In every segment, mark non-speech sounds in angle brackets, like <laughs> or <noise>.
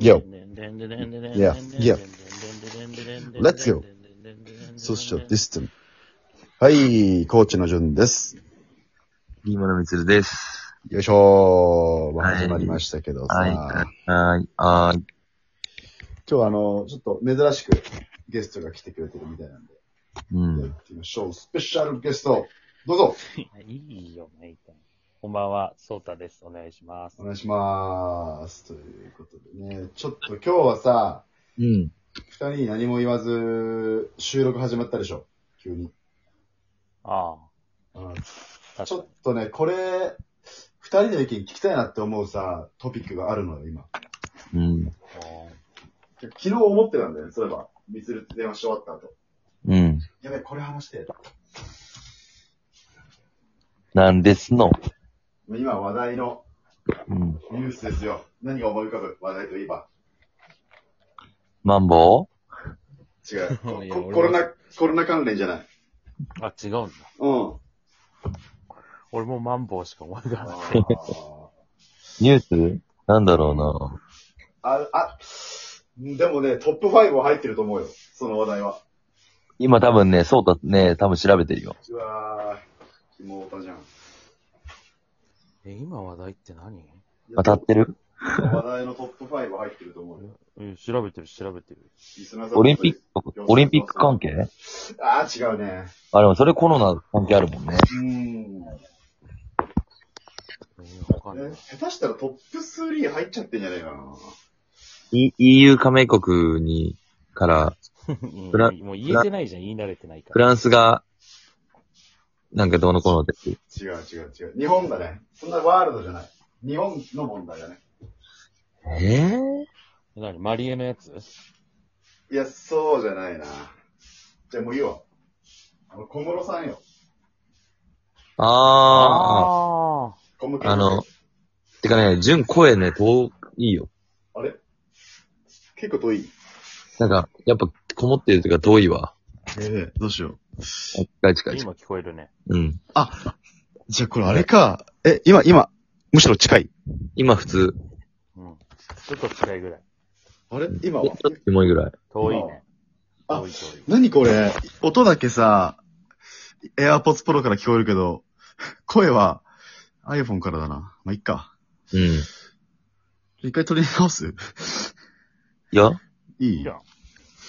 Yo. Yeah, yeah. Let's go. Social distance. はい、コーチの順です。リーマのみつるです。よいしょー。ま始まりましたけどさ、はい。はい。はーい。今日はあの、ちょっと珍しくゲストが来てくれてるみたいなんで、うん。やってみましょう。スペシャルゲスト、どうぞいいよ、メイタン。こんばんは、ソータです。お願いしますお。願いします。ということでね、ちょっと今日はさ、うん。二人に何も言わず、収録始まったでしょ？急に。あうんあ、ちょっとね、これ、二人の意見聞きたいなって思うさ、トピックがあるのよ、今。うん。に。昨日思ってたんだよね、そういえば。みつるって電話し終わった後。うん。やべえ、これ話して。なんですの？今話題のうん。ニュースですよ。何が思い浮かぶ話題といえば？マンボ違う。こ <laughs> いや俺はこコロナ、コロナ関連じゃない。あ、違うんだ。うん。俺もマンボウしか思い浮かばない。ニュース？なんだろうな。あ、あ、でもね、トップ5は入ってると思うよ。その話題は。今多分ね、そうだね、多分調べてるよ。うわー、妹じゃん。え、今話題って何？当たってる？話題のトップ5は入ってると思うよ。え、調べてる、調べてる。リスナーさんオリンピック、オリンピック関係？あー、違うね。あ、でもそれコロナ関係あるもんね。うーん。え、わかんないえ。下手したらトップ3入っちゃってんじゃねえかな。E- EU 加盟国に、から、うんフラもう言えてないじゃん、言い慣れてないかフら。ランスが、なんかどうのこうのって。違う違う違う。日本だね。そんなワールドじゃない。日本の問題だね。えええ何？マリエのやつ？いや、そうじゃないな。じゃあもういいわ。あの、小室さんよ。ああ。あ小室あの、てかね、純声ね、遠いよ。あれ？結構遠い。なんか、やっぱ、こもってるというか遠いわ。ええどうしよう。近い近い近い。今聞こえるね。うん。じゃあこれあれか。え、今、今、むしろ近い。今普通、うん。ちょっと近いぐらい。あれ？今は？ちょっとキモいぐらい。遠いね。あ遠い遠い。何これ？音だけさ、AirPods Pro から聞こえるけど、声は iPhone からだな。まあ、いっか。うん。い一回取り直す？やいい？いいやん。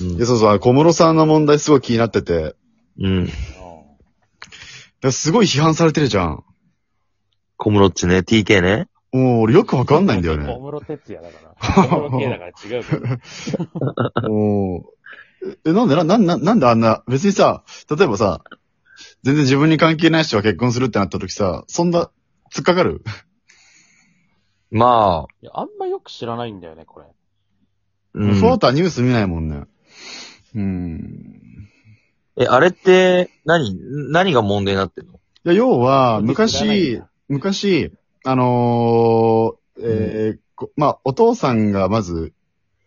うんいや、。そうそう、小室さんの問題すごい気になってて、うん。いやすごい批判されてるじゃん。小室っちね、TK ね。もう、俺よくわかんないんだよ小ね。室哲也だから。小室系だから違うけど。<laughs> もう、え、なんでな、なん、ななんであんな、別にさ、例えばさ、全然自分に関係ない人が結婚するってなった時さ、そんな、突っかかる？まあ、いや、あんまよく知らないんだよね、これ。うん。そうだったらニュース見ないもんね。うーん。え、あれって、何、何が問題になってんの？いや、要は、昔だ、昔、あのー、えーこまあ、お父さんがまず、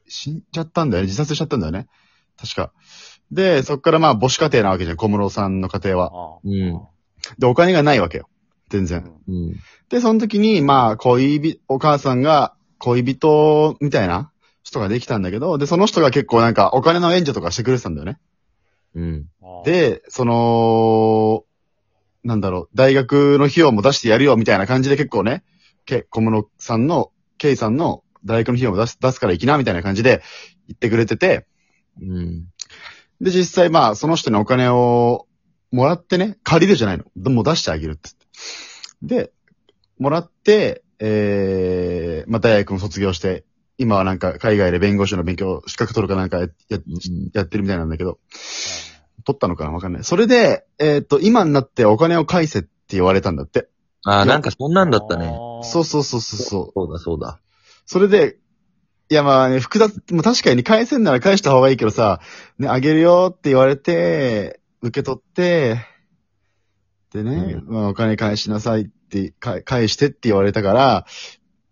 死んじゃったんだよね。自殺しちゃったんだよね。確か。で、そっからまあ、母子家庭なわけじゃん、小室さんの家庭は。ああうんで、お金がないわけよ。全う然。んうん。で、その時に、まあ、恋人、お母さんが恋人みたいな人ができたんだけど、で、その人が結構なんかお金の援助とかしてくれてたんだよね。うん。で、その、なんだろう、大学の費用も出してやるよみたいな感じで結構ね、け小室さんの、ケイさんの大学の費用も出す、出すから行きなみたいな感じで言ってくれてて、うん。で、実際まあ、その人にお金をもらってね、借りるじゃないの。でもう出してあげるって言って。で、もらって、えー、まあ大学も卒業して、今はなんか海外で弁護士の勉強、資格取るかなんかややうんやってるみたいなんだけど、取ったのかな？わかんない。それで、えーっと、今になってお金を返せって言われたんだって。あーなんかそんなんだったね。ああそうそうそうそうそう。そうだそうだ。それで、いやまあね、複雑、もう確かに返せんなら返した方がいいけどさ、ね、あげるよって言われて、受け取って、でね、まあお金返しなさいって、か返してって言われたから、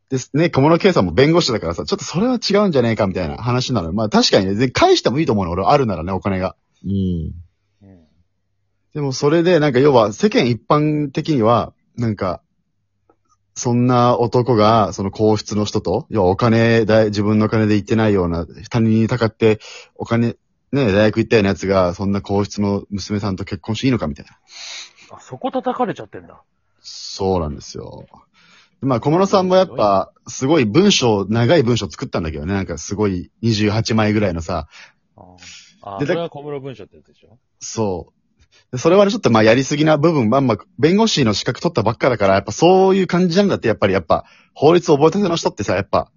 ですね、小室圭さんも弁護士だからさ、ちょっとそれは違うんじゃねえかみたいな話なのよ。まあ確かにね、で返してもいいと思うの、俺あるならね、お金が。うん。うんでもそれで、なんか要は世間一般的には、なんか、そんな男が、その皇室の人と、要はお金だ、自分の金で行ってないような、他人にたかって、お金、ね、大学行ったようなやつが、そんな皇室の娘さんと結婚していいのかみたいな。あ、そこ叩かれちゃってんだ。そうなんですよ。まあ、小室さんもやっぱ、すごい文章、長い文章作ったんだけどね。なんかすごい28枚ぐらいのさ、ああ、でそれは小室文書ってやつでしょ？そう。でそれはね、ちょっとまあやりすぎな部分、まあまあ、弁護士の資格取ったばっかだから、やっぱそういう感じなんだって、やっぱりやっぱ、法律を覚えたての人ってさ、やっぱ、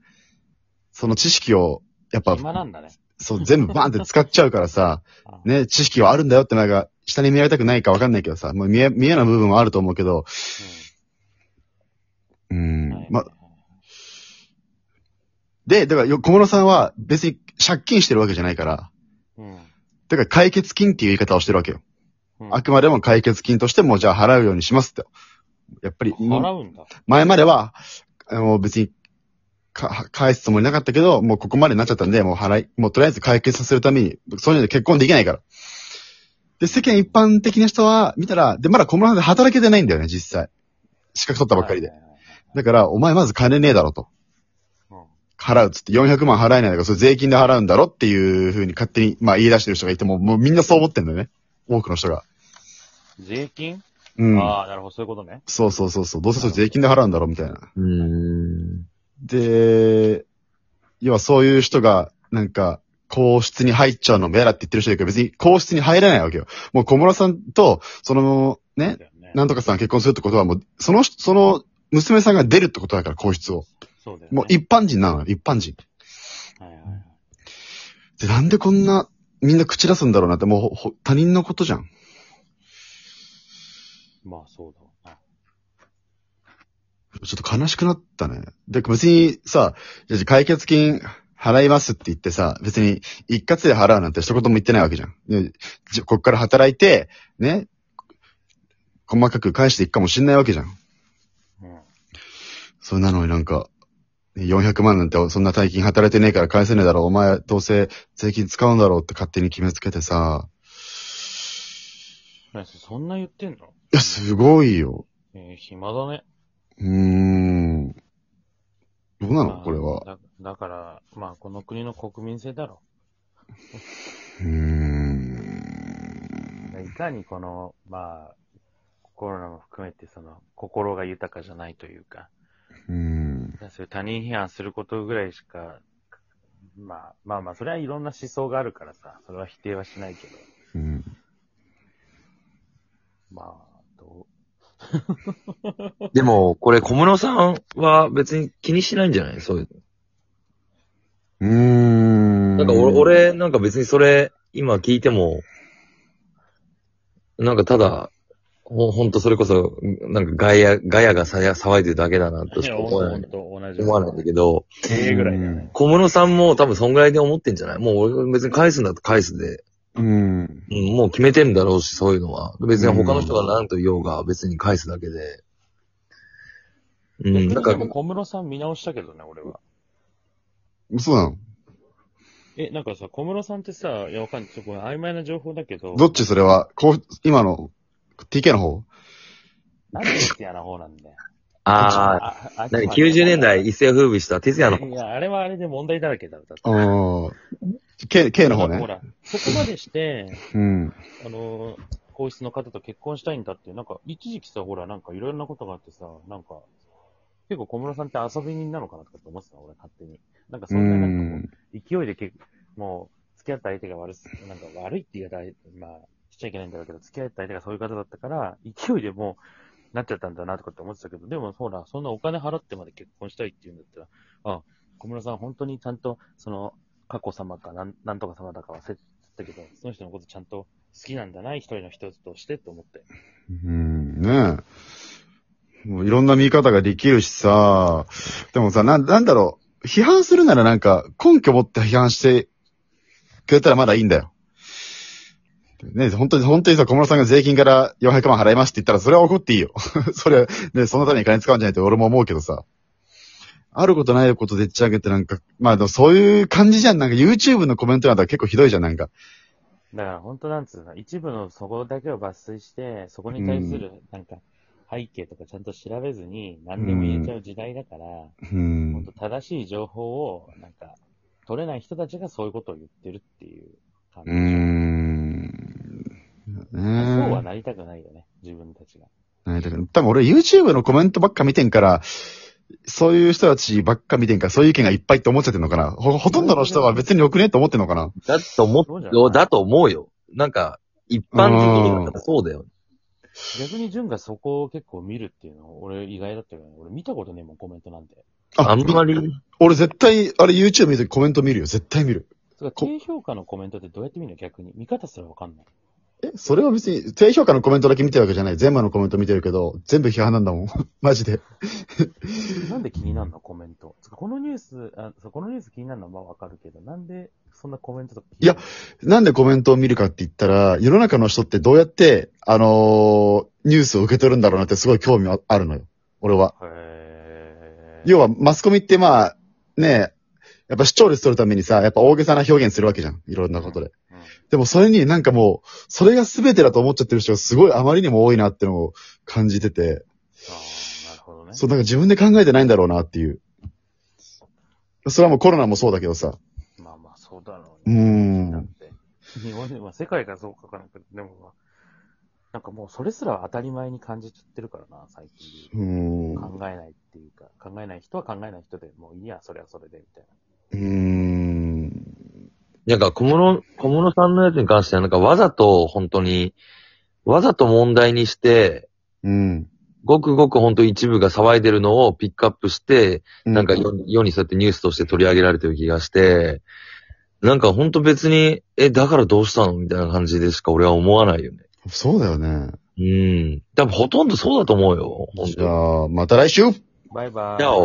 その知識を、やっぱ、暇なんだね。そう、全部バーンって使っちゃうからさ、<laughs> あね、知識はあるんだよってなんか、下に見られたくないかわかんないけどさ、もう見え、見えない部分はあると思うけど、ううんん、ま、で、だからよ、小室さんは別に借金してるわけじゃないから、うん。だから解決金っていう言い方をしてるわけよ。うん。あくまでも解決金としても、じゃあ払うようにしますって。やっぱり、払うんだ。前までは、あの、別に、か、返すつもりなかったけど、もうここまでになっちゃったんで、もう払い、もうとりあえず解決させるために、そういうので結婚できないから。で、世間一般的な人は、見たら、で、まだ小室さんで働けてないんだよね、実際。資格取ったばっかりで。だから、お前まず金ねえだろと。はい。払うっつって400万払えないから、それ税金で払うんだろっていう風に勝手に、まあ言い出してる人がいても、もうみんなそう思ってんだよね。多くの人が。うん税金？うん。ああ、なるほど、そういうことね。そうそうそうそう。どうせそれ税金で払うんだろみたいな。うーん。で、要はそういう人が、なんか、皇室に入っちゃうのも嫌だって言ってる人いるけど、別に皇室に入れないわけよ。もう小室さんと、その、ね、だよね。なんとかさんが結婚するってことはもう、その人、その、娘さんが出るってことだから、皇室を。そうだよね。もう一般人なのよ、一般人。はいはいはい。で、なんでこんな、みんな口出すんだろうなって、もう他人のことじゃん。まあ、そうだ。ちょっと悲しくなったね。で、別にさ、じゃあ解決金払いますって言ってさ、別に一括で払うなんて一言も言ってないわけじゃん。でじゃこっから働いて、ね、細かく返していくかもしんないわけじゃん。うん。それなのになんか、ね400万なんてそんな大金働いてねえから返せねえだろ。お前どうせ税金使うんだろうって勝手に決めつけてさ。何そんな言ってんの？いや、すごいよ。えー、暇だね。うーん。どうなの？まあこれは。だだから、まあ、この国の国民性だろ。うーん。いかにこの、まあ、コロナも含めて、その、心が豊かじゃないというか、うーん。そういう他人批判することぐらいしか、まあ、まあまあ、それはいろんな思想があるからさ、それは否定はしないけど、うん。まあ、ど <laughs> でも、これ小室さんは別に気にしないんじゃない？そういううーん。の。なんか俺、俺、なんか別にそれ、今聞いても、なんかただ、ほほんとそれこそ、なんかガヤ、ガヤがさや騒いでるだけだなうとしか思わない <laughs> 本。当同じ。思わないんだけど、経営ぐらいだよね。小室さんも多分そんぐらいで思ってんじゃない？もう俺別に返すんだと返すで、うん。うん、もう決めてるんだろうし、そういうのは。別に他の人が何と言おうが別に返すだけで。うん、なんか小室さん見直したけどね、俺は。そうなの？え、なんかさ、小室さんってさ、いや、わかんない。ちょっと曖昧な情報だけど、どっちそれは、こう、今の、TK の方？なんで好きやな方なんだよ。ああ、あ、あ何 ?90 年代一世風靡した哲也のいや、あれはあれで問題だらけだって。ああ。K、K の方ね。ほら、そこまでして、うん。あの、皇室の方と結婚したいんだって、なんか、一時期さ、ほら、なんかいろいろなことがあってさ、なんか、結構小室さんって遊び人なのかなとかって思ってたの、俺、勝手に。なんか、そんな、なんかもう、勢いでけ、もう、付き合った相手が悪す、なんか悪いって言い方、まあ、しちゃいけないんだろうけど、付き合った相手がそういう方だったから、勢いでもう、なっちゃったんだなとかって思ってたけど、でも、ほら、そんなお金払ってまで結婚したいって言うんだったら、あ、小室さん本当にちゃんと、その、佳子様かなん、なんとか様だか忘れてたけど、その人のことちゃんと好きなんだな、一人の人としてと思って。うん、ねえ。もういろんな見方ができるしさ、でもさ、なん、なんだろう、批判するならなんか、根拠持って批判してくれたらまだいいんだよ。ね本当に、本当にさ、小室さんが税金から400万払いますって言ったら、それは怒っていいよ。<laughs> それは、ね、そのために金使うんじゃないって俺も思うけどさ。あることないことでっち上げてなんか、まあでもそういう感じじゃん。なんか YouTube のコメントなんか結構ひどいじゃん、なんか。だから本当なんつうの、一部のそこだけを抜粋して、そこに対する、なんか、背景とかちゃんと調べずに何でも言えちゃう時代だから、うん。本当正しい情報を、なんか、取れない人たちがそういうことを言ってるっていう感じう。ん。なりたくないよね、自分たちが。え。だから多分俺 YouTube のコメントばっか見てんから、そういう人たちばっか見てんから、そういう意見がいっぱいって思っちゃってんのかなほ、ほとんどの人は別によくねって思ってんのかなだと思そうだと思うよ。なんか、一般的にはそうだよ。逆に純がそこを結構見るっていうのは、俺意外だったけどね。俺見たことねえもん、コメントなんて。あんまり、俺絶対、あれ YouTube 見るときコメント見るよ。絶対見る。それこ低評価のコメントってどうやって見るの？逆に。見方すらわかんない。え、それは別に、低評価のコメントだけ見てるわけじゃない。全部のコメント見てるけど、全部批判なんだもん。<laughs> マジで。<laughs> なんで気になるのコメント。このニュース、あこのニュース気になるのはまあわかるけど、なんでそんなコメントとかいやなんでコメントを見るかって言ったら、世の中の人ってどうやって、あのーニュースを受け取るんだろうなってすごい興味ああるのよ。俺は。要は、マスコミってまあ、ねやっぱ視聴率取るためにさ、やっぱ大げさな表現するわけじゃん。いろんなことで。うんでもそれになんかもう、それが全てだと思っちゃってる人がすごいあまりにも多いなってのを感じてて、ああ、なるほどね。そう、なんか自分で考えてないんだろうなっていう。それはもうコロナもそうだけどさ。まあまあ、そうだろうね。だっん。て。日本で、まあ世界がそうかわからんけど、でもまあ、なんかもうそれすら当たり前に感じちゃってるからな、最近。うーん。考えないっていうか、考えない人は考えない人で、もういいや、それはそれで、みたいな。うーん。なんか小室、小室さんのやつに関しては、なんかわざと本当に、わざと問題にして、うん。ごくごく本当一部が騒いでるのをピックアップして、なんか世世にそうやってニュースとして取り上げられてる気がして、なんか本当別に、え、だからどうしたのみたいな感じでしか俺は思わないよね。そうだよね。うん。多分ほとんどそうだと思うよ。本じ当に。ゃあ、また来週バイバイ。じゃあ